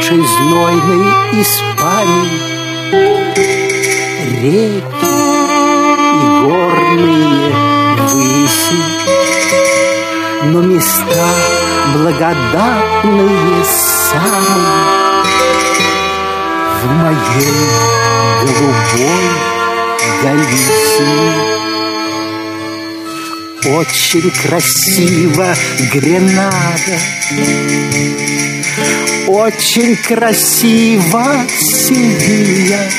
нашей знойной Испании. Реки и горные выси, но места благодатные самые в моей голубой Галисии. Очень красиво Гренада Очень красиво Севилья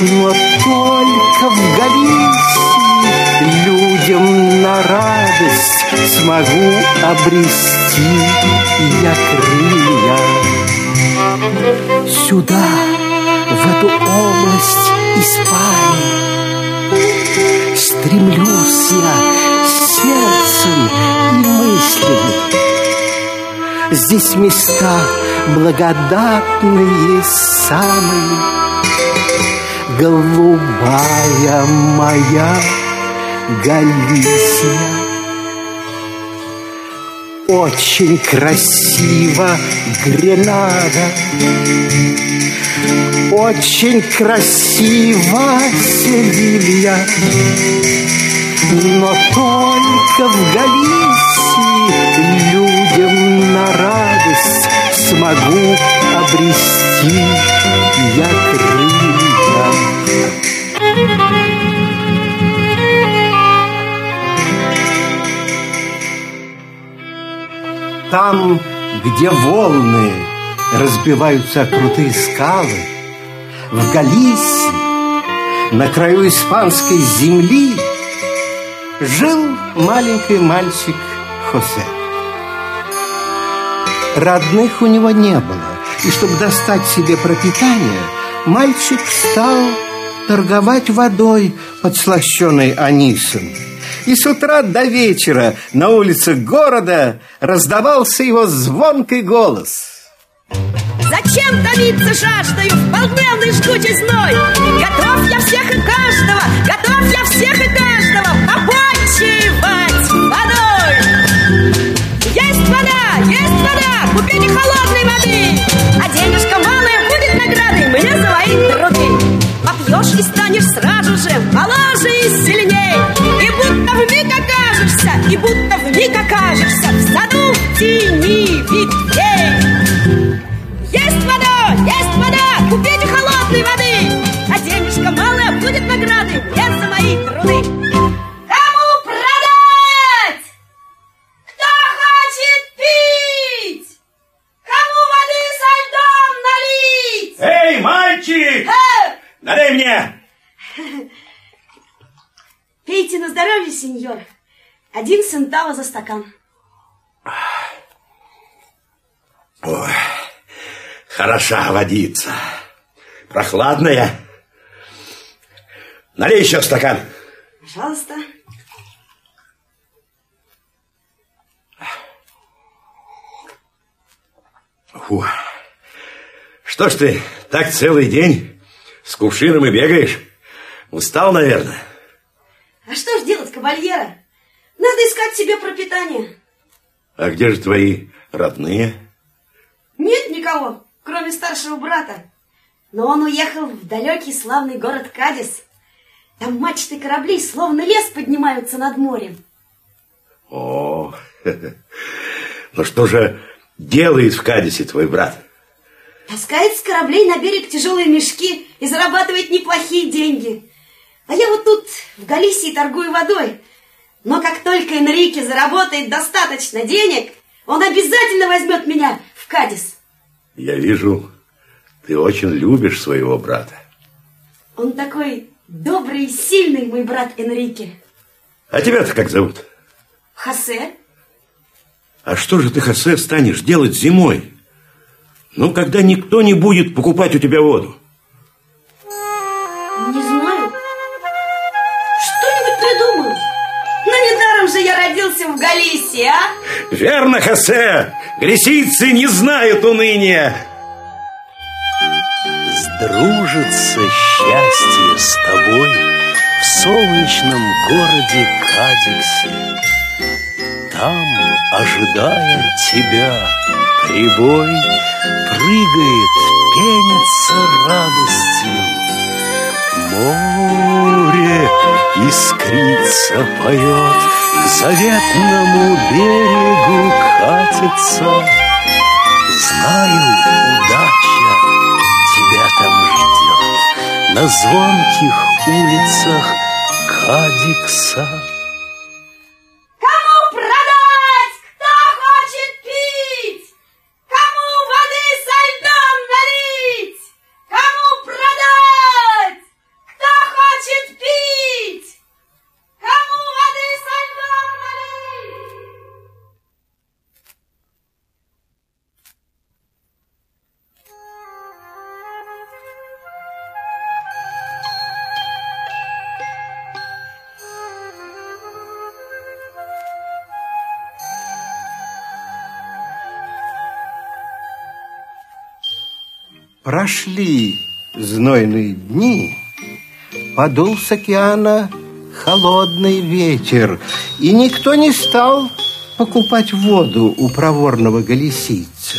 Но только в Галисии Людям на радость Смогу обрести я крылья Сюда, в эту область Испании стремлюсь я сердцем и мыслями. Здесь места благодатные самые, Голубая моя Галисия. Очень красиво Гренада, очень красиво Севилья, но только в Галисии людям на радость смогу обрести я крылья. Там, где волны разбиваются о крутые скалы, в Галисии, на краю испанской земли, жил маленький мальчик Хосе. Родных у него не было, и чтобы достать себе пропитание, мальчик стал торговать водой, подслащенной анисом. И с утра до вечера на улицах города раздавался его звонкий голос – Зачем томиться жаждою в полдневный жгучий зной? Готов я всех и каждого, готов я всех и каждого Попочивать Один центава за стакан. Ой. Хороша водица. Прохладная. Налей еще стакан. Пожалуйста. Фу. Что ж ты так целый день с кувшином и бегаешь? Устал, наверное. А что ж делать, кабальера? Надо искать себе пропитание. А где же твои родные? Нет никого кроме старшего брата. Но он уехал в далекий славный город Кадис. Там мачты кораблей словно лес поднимаются над морем. О, ну что же делает в Кадисе твой брат? Таскает с кораблей на берег тяжелые мешки и зарабатывает неплохие деньги. А я вот тут в Галисии торгую водой. Но как только Энрике заработает достаточно денег, он обязательно возьмет меня в Кадис. Я вижу, ты очень любишь своего брата. Он такой добрый и сильный, мой брат Энрике. А тебя-то как зовут? Хосе. А что же ты, Хосе, станешь делать зимой? Ну, когда никто не будет покупать у тебя воду. Не знаю. Же я родился в Галисии, а? Верно, Хосе. Галисийцы не знают уныния. Сдружится счастье с тобой В солнечном городе Кадиксе. там, ожидая тебя, прибой прыгает, пенится радостью. Море искрится, поет, заветному берегу катится. Знаю, удача тебя там ждет на звонких улицах Кадикса. Прошли знойные дни, подул с океана холодный ветер, и никто не стал покупать воду у проворного галисийца.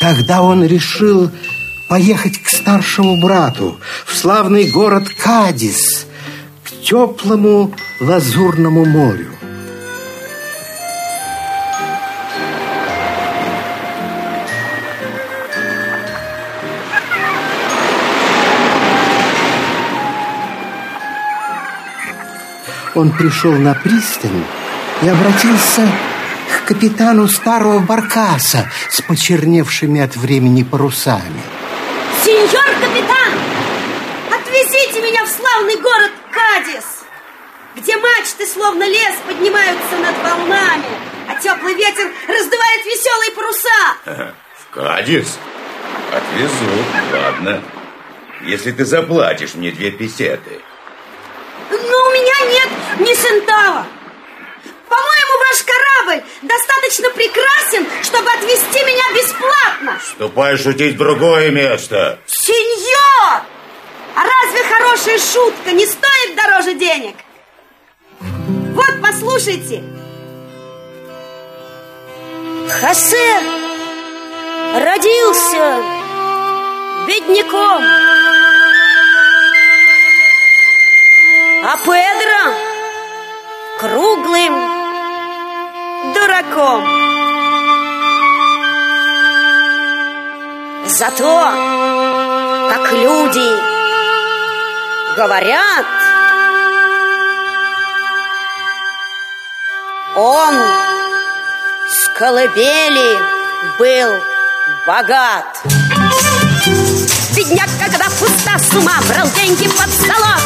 Тогда он решил поехать к старшему брату в славный город Кадис, к теплому лазурному морю. Он пришел на пристань и обратился к капитану старого баркаса с почерневшими от времени парусами. Сеньор капитан, отвезите меня в славный город Кадис, где мачты словно лес поднимаются над волнами, а теплый ветер раздувает веселые паруса. В Кадис? Отвезу, ладно. Если ты заплатишь мне две песеты. Но у меня нет ни центава. По-моему, ваш корабль достаточно прекрасен, чтобы отвезти меня бесплатно. Ступай шутить в другое место. Сеньор! А разве хорошая шутка не стоит дороже денег? Вот, послушайте. Хосе родился бедняком. А Педро круглым дураком. Зато, как люди говорят, он с колыбели был богат. Бедняк, когда пуста с ума, брал деньги под столом,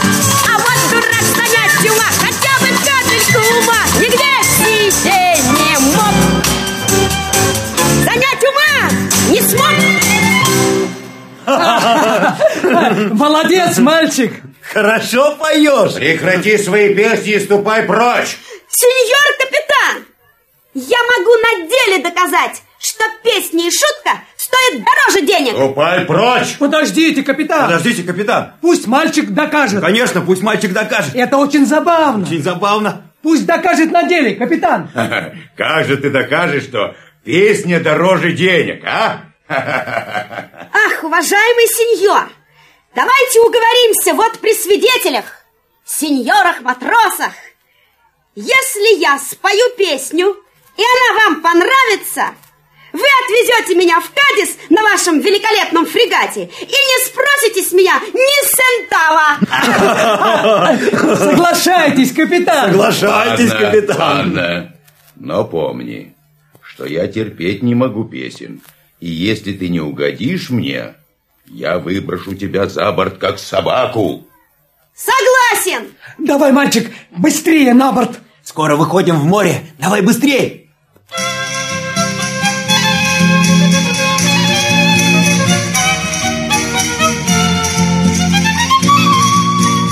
Молодец, мальчик! Хорошо поешь! Прекрати свои песни и ступай прочь! Сеньор капитан, я могу на деле доказать, что песни и шутка стоят дороже денег. Ступай прочь! Подождите, капитан! Подождите, капитан! Пусть мальчик докажет. Конечно, пусть мальчик докажет. Это очень забавно. Очень забавно. Пусть докажет на деле, капитан. Как же ты докажешь, что песня дороже денег, а? Ах, уважаемый сеньор, давайте уговоримся вот при свидетелях, сеньорах-матросах. Если я спою песню, и она вам понравится, вы отвезете меня в Кадис на вашем великолепном фрегате и не спросите с меня ни центава. Соглашайтесь, капитан. Соглашайтесь, ладно, капитан. Ладно, но помни, что я терпеть не могу песен. И если ты не угодишь мне, я выброшу тебя за борт, как собаку. Согласен. Давай, мальчик, быстрее на борт. Скоро выходим в море. Давай быстрее.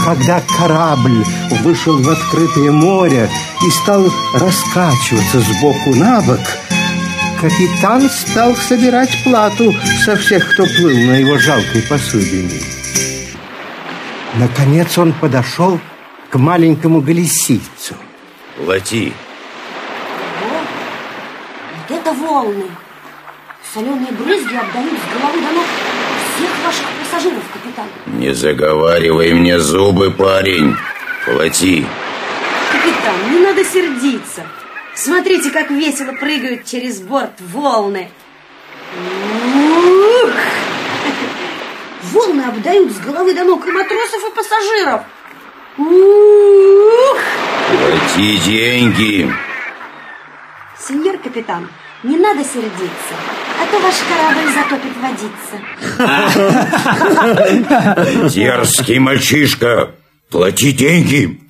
Когда корабль вышел в открытое море и стал раскачиваться сбоку на бок, капитан стал собирать плату со всех, кто плыл на его жалкой посудине. Наконец он подошел к маленькому галисийцу. Плати, Вот это волны! Соленые брызги обдают с головы до ног всех ваших пассажиров, капитан. Не заговаривай мне зубы, парень. Плати. Капитан, не надо сердиться. Смотрите, как весело прыгают через борт волны. Ух! Волны обдают с головы до ног и матросов, и пассажиров. Ух! Плати деньги. Сеньор капитан, не надо сердиться, а то ваш корабль затопит водиться. Дерзкий мальчишка. Плати деньги.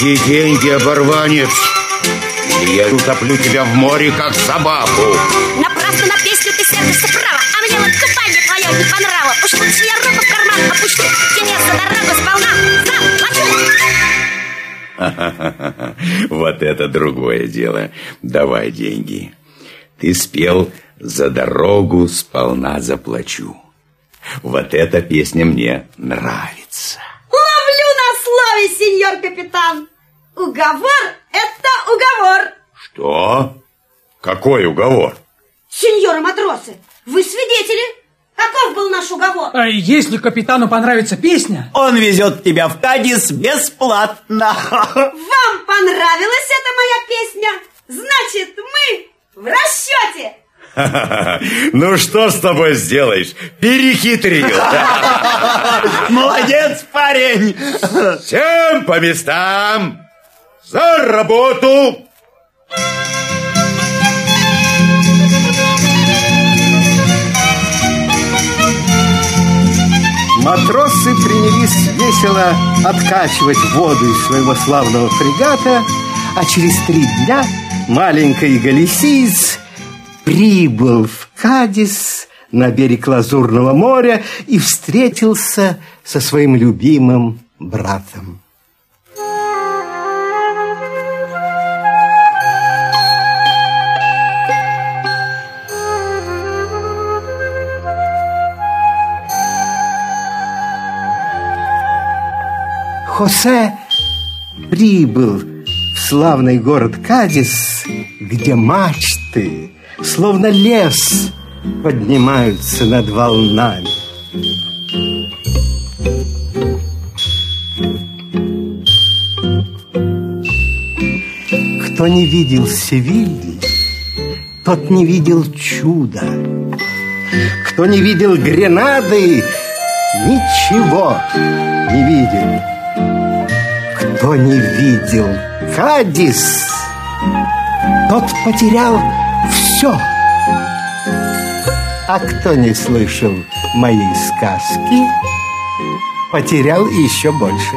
Плати деньги, оборванец. Или я утоплю тебя в море, как собаку. Напрасно на песню ты сердишься право А мне вот купальня твое не по нраву Уж лучше я руку в карман опущу Тебе за дорогу сполна заплачу Вот это другое дело. Давай деньги. Ты спел «За дорогу сполна заплачу». Вот эта песня мне нравится. Слове, сеньор капитан. Уговор – это уговор. Что? Какой уговор? Сеньоры матросы, вы свидетели? Каков был наш уговор? А если капитану понравится песня, Он везет тебя в Кадис бесплатно. Вам понравилась эта моя песня? Значит, мы в расчете. Ну что с тобой сделаешь? Перехитрил. Молодец, парень. Всем по местам. За работу. Матросы принялись весело откачивать воду из своего славного фрегата, а через три дня маленький галисиец прибыл в Кадис на берег Лазурного моря и встретился со своим любимым братом. Хосе прибыл в славный город Кадис, где мачты, словно лес, поднимаются над волнами. Кто не видел Севильи, тот не видел чуда. Кто не видел Гренады, ничего не видел. Кто не видел Кадис, тот потерял все. А кто не слышал моей сказки, потерял еще больше.